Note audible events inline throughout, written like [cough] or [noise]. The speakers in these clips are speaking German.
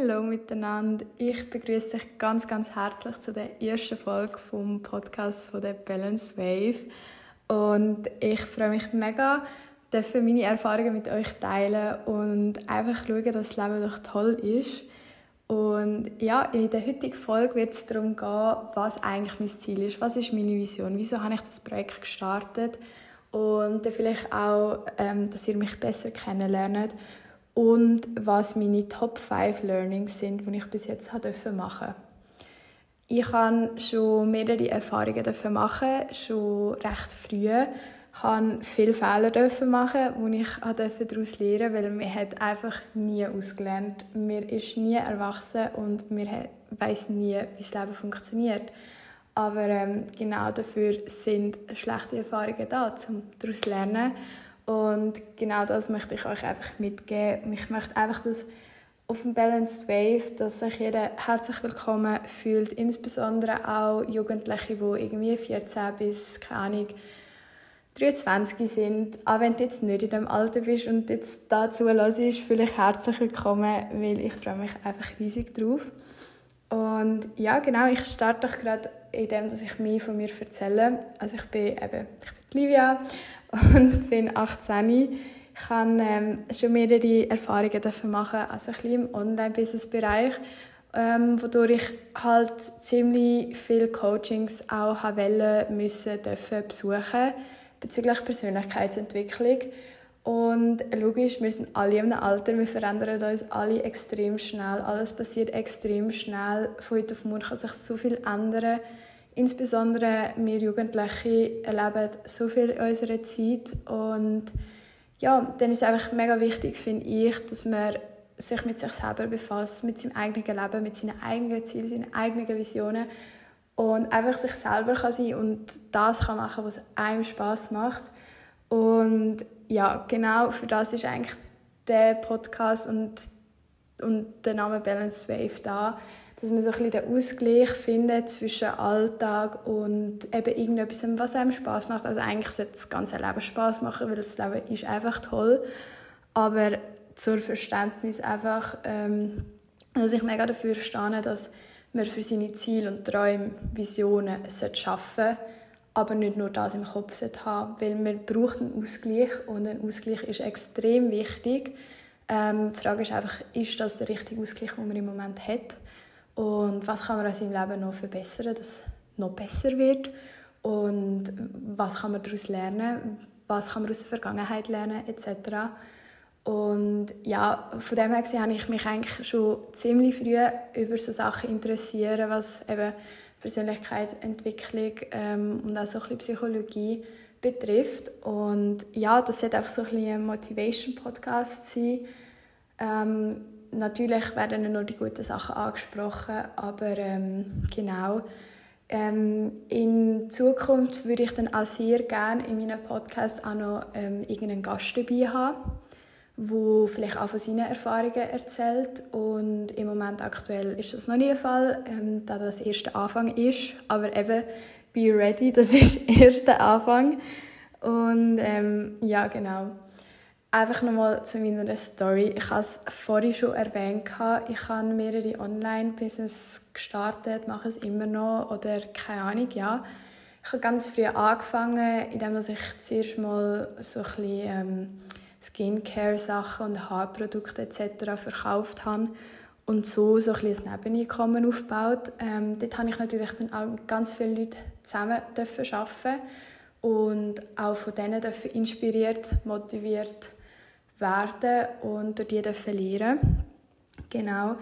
Hallo miteinander. Ich begrüße dich ganz, ganz herzlich zu der ersten Folge vom Podcast von der Balance Wave. Und ich freue mich mega, dürfen meine Erfahrungen mit euch teilen und einfach schauen, dass das Leben doch toll ist. Und ja, in der heutigen Folge wird es darum gehen, was eigentlich mein Ziel ist, was ist meine Vision, wieso habe ich das Projekt gestartet und vielleicht auch, ähm, dass ihr mich besser kennenlernt und was meine Top 5 Learnings sind, die ich bis jetzt machen durfte. Ich habe schon mehrere Erfahrungen machen, schon recht früh. Ich durfte viele Fehler machen, die ich daraus lernen durfte, weil man hat einfach nie ausgelernt. Man ist nie erwachsen und man weiß nie, wie das Leben funktioniert. Aber ähm, genau dafür sind schlechte Erfahrungen da, um daraus zu lernen. Und genau das möchte ich euch einfach mitgeben. Ich möchte einfach, dass auf dem Balanced Wave, dass sich jeder herzlich willkommen fühlt, insbesondere auch Jugendliche, die irgendwie 14 bis, keine Ahnung, 23 sind. Auch wenn du jetzt nicht in dem Alter bist und jetzt dazu hörst, fühle ich herzlich willkommen, weil ich freue mich einfach riesig drauf. Und ja, genau, ich starte doch gerade in dem, dass ich mehr von mir erzähle. Also ich bin eben, ich bin Livia und bin 18. Ich habe ähm, schon mehrere Erfahrungen dafür machen, also ein bisschen im Online-Business-Bereich, ähm, wodurch ich halt ziemlich viele Coachings auch wollen, müssen, dürfen besuchen bezüglich Persönlichkeitsentwicklung. Und logisch, wir sind alle einem Alter, wir verändern uns alle extrem schnell. Alles passiert extrem schnell. Von heute auf morgen kann sich so viel ändern. Insbesondere wir Jugendliche erleben so viel in unserer Zeit und ja, dann ist es einfach mega wichtig, finde ich, dass man sich mit sich selber befasst, mit seinem eigenen Leben, mit seinen eigenen Zielen, seinen eigenen Visionen und einfach sich selber kann sein und das kann machen, was einem Spaß macht. Und ja, genau für das ist eigentlich der Podcast und, und der Name Balance Wave da, dass man so ein bisschen den Ausgleich findet zwischen Alltag und eben irgendetwas, was einem Spaß macht. Also eigentlich sollte das ganze Leben Spaß machen, weil das Leben ist einfach toll. Aber zur Verständnis einfach, ähm, dass ich mega dafür stehe, dass man für seine Ziele und Träume, Visionen schaffen sollte, aber nicht nur das im Kopf haben weil man braucht einen Ausgleich und ein Ausgleich ist extrem wichtig. Ähm, die Frage ist einfach, ist das der richtige Ausgleich, den man im Moment hat? Und was kann man an seinem Leben noch verbessern, dass es noch besser wird und was kann man daraus lernen, was kann man aus der Vergangenheit lernen etc. Und ja, von dem her gesehen, habe ich mich eigentlich schon ziemlich früh über so Sachen interessieren, was eben Persönlichkeitsentwicklung ähm, und auch so ein bisschen Psychologie betrifft. Und ja, das sollte einfach so ein, ein Motivation-Podcast sein. Ähm, natürlich werden nur die guten Sachen angesprochen, aber ähm, genau. Ähm, in Zukunft würde ich dann auch sehr gerne in meinem Podcast auch noch ähm, irgendeinen Gast dabei haben, der vielleicht auch von seinen Erfahrungen erzählt. Und im Moment aktuell ist das noch nie der Fall, ähm, da das erste Anfang ist. Aber eben, be ready, das ist [laughs] erster Anfang. Und ähm, ja, genau. Einfach nochmal zu meiner Story. Ich habe es vorhin schon erwähnt. Ich habe mehrere Online-Business gestartet, mache es immer noch oder keine Ahnung, ja. Ich habe ganz früh angefangen, indem ich zuerst mal so ein bisschen ähm, Skincare-Sachen und Haarprodukte etc. verkauft habe und so, so ein, ein Nebeneinkommen aufgebaut. Ähm, dort habe ich natürlich dann auch mit ganz vielen Leuten zusammen arbeiten und auch von denen inspiriert, motiviert werden und durch die verlieren. Genau.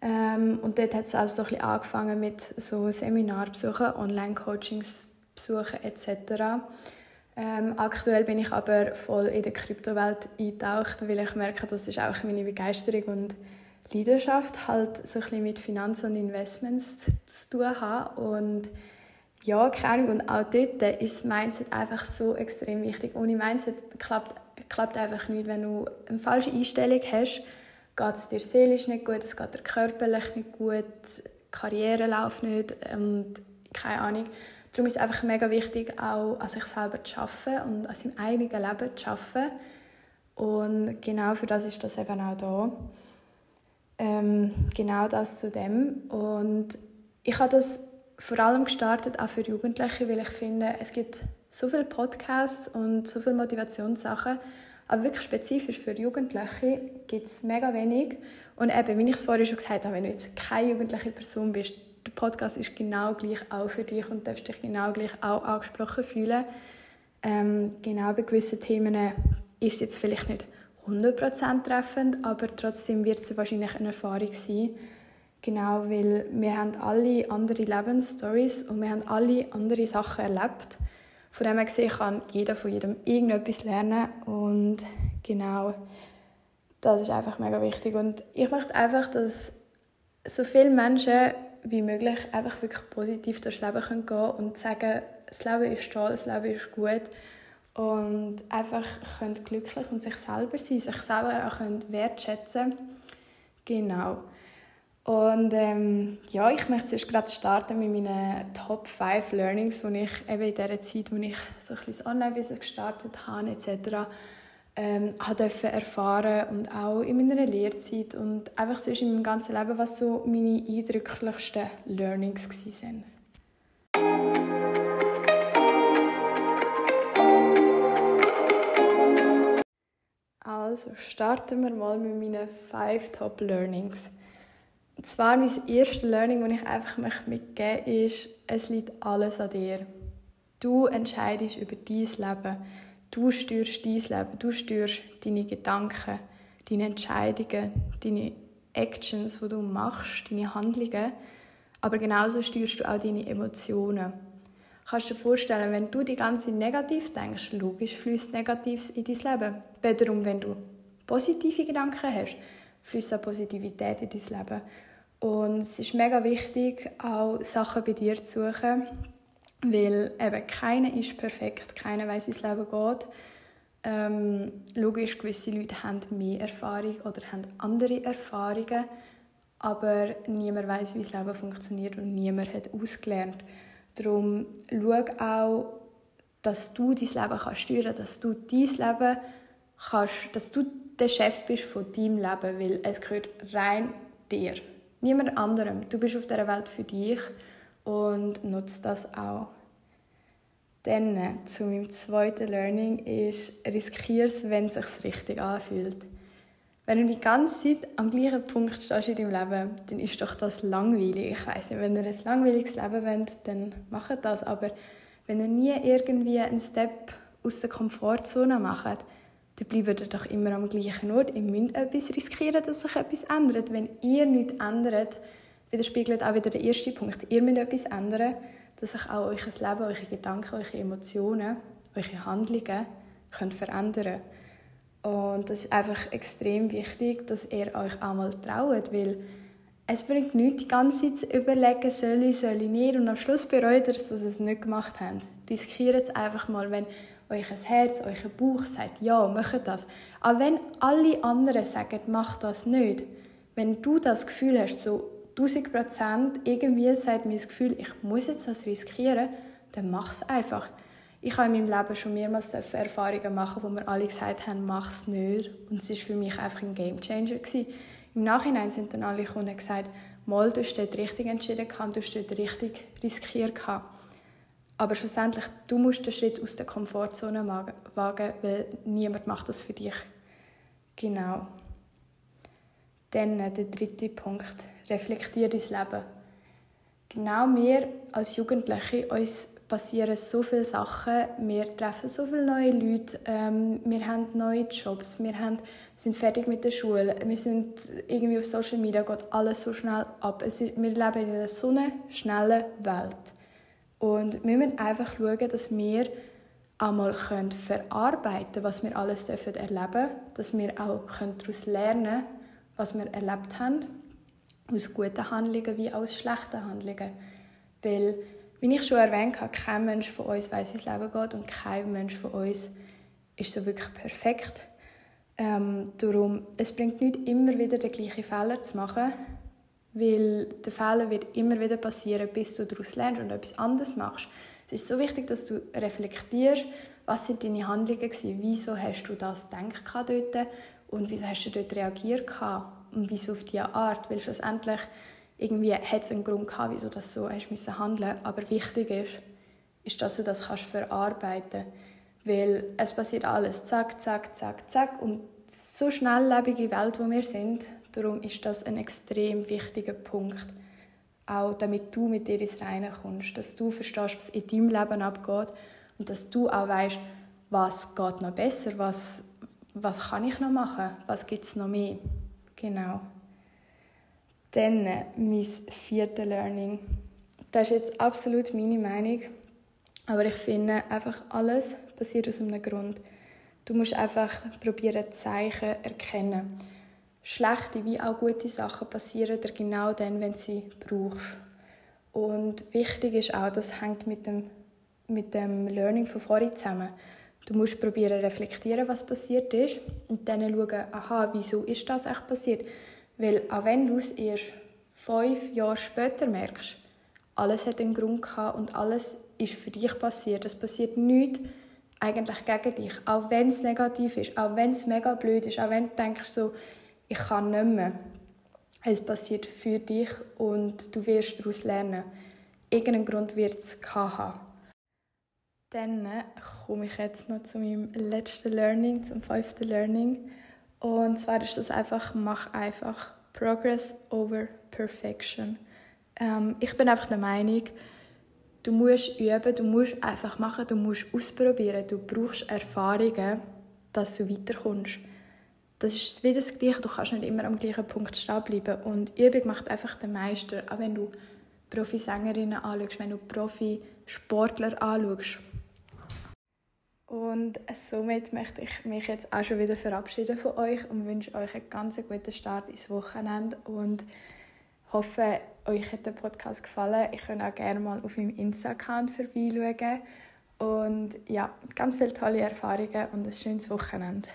Ähm, und dort hat es auch so ein bisschen angefangen mit so Seminarbesuchen, Online-Coachings besuchen etc. Ähm, aktuell bin ich aber voll in der Kryptowelt eingetaucht, weil ich merke, das ist auch meine Begeisterung und Leidenschaft, halt so ein bisschen mit Finanzen und Investments zu tun haben. Und ja, keine Ahnung, und auch dort ist das Mindset einfach so extrem wichtig. Ohne Mindset klappt klappt einfach nicht. Wenn du eine falsche Einstellung hast, geht es dir seelisch nicht gut, es geht dir körperlich nicht gut, die Karriere läuft nicht und keine Ahnung. Darum ist es einfach mega wichtig, auch an sich selber zu arbeiten und an seinem eigenen Leben zu arbeiten. Und genau für das ist das eben auch da. Ähm, genau das zu dem. Und ich habe das vor allem gestartet auch für Jugendliche, weil ich finde, es gibt so viele Podcasts und so viele Motivationssachen, aber wirklich spezifisch für Jugendliche gibt es mega wenig. Und eben, wie ich es vorhin schon gesagt habe, wenn du jetzt keine jugendliche Person bist, der Podcast ist genau gleich auch für dich und darfst dich genau gleich auch angesprochen fühlen. Ähm, genau bei gewissen Themen ist es jetzt vielleicht nicht 100% treffend, aber trotzdem wird es wahrscheinlich eine Erfahrung sein. Genau, weil wir haben alle andere Lebensstories und wir haben alle andere Sachen erlebt. Von dem her gesehen kann jeder von jedem irgendetwas lernen und genau, das ist einfach mega wichtig. Und ich möchte einfach, dass so viele Menschen wie möglich einfach wirklich positiv durchs Leben gehen können und sagen, das Leben ist toll, das Leben ist gut und einfach können glücklich und sich selber sein, sich selber auch können wertschätzen Genau. Und ähm, ja, ich möchte jetzt gerade starten mit meinen Top 5 Learnings, die ich eben in dieser Zeit, wo ich so ein bisschen Online-Business gestartet habe etc., ähm, durfte erfahren und auch in meiner Lehrzeit und einfach sonst in meinem ganzen Leben, was so meine eindrücklichsten Learnings waren. Also starten wir mal mit meinen 5 Top Learnings. Und zwar mein erstes Learning, das ich einfach mitgeben möchte, ist, es liegt alles an dir. Du entscheidest über dein Leben. Du steuerst dein Leben, du steuerst deine Gedanken, deine Entscheidungen, deine Actions, die du machst, deine Handlungen. Aber genauso steuerst du auch deine Emotionen. Kannst du dir vorstellen, wenn du die ganze Zeit negativ denkst, logisch fließt Negatives in dein Leben. Wiederum, wenn du positive Gedanken hast, fließt auch Positivität in dein Leben. Und es ist mega wichtig, auch Sachen bei dir zu suchen, weil eben keiner ist perfekt, keiner weiß, wie das Leben geht. Ähm, logisch, gewisse Leute haben mehr Erfahrung oder haben andere Erfahrungen, aber niemand weiß, wie das Leben funktioniert und niemand hat ausgelernt. Darum schau auch, dass du dein Leben kannst steuern dass du dein Leben kannst, dass du der Chef bist von deinem Leben, weil es gehört rein dir. Niemand anderem. Du bist auf der Welt für dich und nutzt das auch. Dann zu meinem zweiten Learning ist, riskiere es, wenn es sich richtig anfühlt. Wenn du die ganze Zeit am gleichen Punkt stehst in deinem Leben, dann ist doch das langweilig. Ich weiß nicht, wenn ihr ein langweiliges Leben wollt, dann macht das. Aber wenn ihr nie irgendwie einen Step aus der Komfortzone macht, dann bleibt ihr doch immer am gleichen Ort. Ihr müsst etwas riskieren, dass sich etwas ändert. Wenn ihr nichts ändert, widerspiegelt auch wieder der erste Punkt. Ihr müsst etwas ändern, dass sich auch euer Leben, eure Gedanken, eure Emotionen, eure Handlungen können verändern Und das ist einfach extrem wichtig, dass ihr euch einmal traut, weil es bringt nichts, die ganze Zeit zu überlegen, soll ich, soll ich nicht. Und am Schluss bereut ihr es, dass ihr es nicht gemacht habt. Riskiert es einfach mal, wenn euer Herz, euer Bauch sagt, ja, macht das. Aber wenn alle anderen sagen, mach das nicht, wenn du das Gefühl hast, so 1000 Prozent, irgendwie sagt mir das Gefühl, ich muss jetzt das riskieren, dann mach es einfach. Ich habe in meinem Leben schon mehrmals Erfahrungen machen, wo mir alle gesagt haben, mach es nicht. Und es war für mich einfach ein Gamechanger. Im Nachhinein sind dann alle Kunden gesagt, mal, du hast dort richtig entschieden du hast dort richtig riskiert. Aber schlussendlich, du musst den Schritt aus der Komfortzone wagen, weil niemand macht das für dich. Genau. Dann äh, der dritte Punkt. Reflektier dein Leben. Genau wir als Jugendliche, uns passieren so viele Sachen. Wir treffen so viele neue Leute. Ähm, wir haben neue Jobs. Wir sind fertig mit der Schule. Wir sind irgendwie auf Social Media, geht alles so schnell ab. Wir leben in einer so schnellen Welt. Und wir müssen einfach schauen, dass wir einmal verarbeiten können, was wir alles erleben dürfen, dass wir auch daraus lernen können, was wir erlebt haben, aus guten Handlungen wie aus schlechten Handlungen. Weil, wie ich schon erwähnt habe, kein Mensch von uns weiß, wie das Leben geht und kein Mensch von uns ist so wirklich perfekt. Ähm, darum, es bringt nicht immer wieder den gleichen Fehler zu machen, weil der Fehler wird immer wieder passieren, bis du daraus lernst und etwas anderes machst. Es ist so wichtig, dass du reflektierst, was sind deine Handlungen gewesen, wieso hast du das gedacht dort? Und wieso hast du dort reagiert und wieso auf diese Art, weil schlussendlich irgendwie hat es einen Grund gehabt, wieso das so hast müssen handeln, aber wichtig ist, ist, dass du das kannst verarbeiten, weil es passiert alles, zack, zack, zack, zack. Und so schnelllebige Welt, wo wir sind, darum ist das ein extrem wichtiger Punkt, auch damit du mit dir ins Reine kommst, dass du verstehst, was in deinem Leben abgeht und dass du auch weißt, was geht noch besser, was was kann ich noch machen, was gibt es noch mehr. Genau. Dann äh, mein viertes Learning. Das ist jetzt absolut meine Meinung, aber ich finde einfach alles passiert aus einem Grund. Du musst einfach probieren Zeichen erkennen. Schlechte wie auch gute Sachen passieren dir genau dann, wenn du sie brauchst. Und wichtig ist auch, das hängt mit dem, mit dem Learning von vorhin zusammen. Du musst probieren reflektieren, was passiert ist und dann schauen, aha, wieso ist das echt passiert? Weil auch wenn du es erst fünf Jahre später merkst, alles hat einen Grund gehabt und alles ist für dich passiert. Es passiert nichts eigentlich gegen dich, auch wenn es negativ ist, auch wenn es mega blöd ist, auch wenn du denkst so, ich kann nicht mehr. Es passiert für dich und du wirst daraus lernen. Irgendeinen Grund wird es haben. Dann äh, komme ich jetzt noch zu meinem letzten Learning, zum fünften Learning. Und zwar ist das einfach, mach einfach Progress over Perfection. Ähm, ich bin einfach der Meinung, du musst üben, du musst einfach machen, du musst ausprobieren, du brauchst Erfahrungen, dass du weiterkommst. Das ist wie das Gleiche, du kannst nicht immer am gleichen Punkt stehen bleiben. Und Übung macht einfach den Meister, auch wenn du Profi-Sängerinnen anschaust, wenn du Profi-Sportler anschaust. Und somit möchte ich mich jetzt auch schon wieder verabschieden von euch und wünsche euch einen ganz guten Start ins Wochenende und hoffe, euch hat der Podcast gefallen. Ich könnt auch gerne mal auf meinem Insta-Account vorbeischauen. Und ja, ganz viele tolle Erfahrungen und ein schönes Wochenende.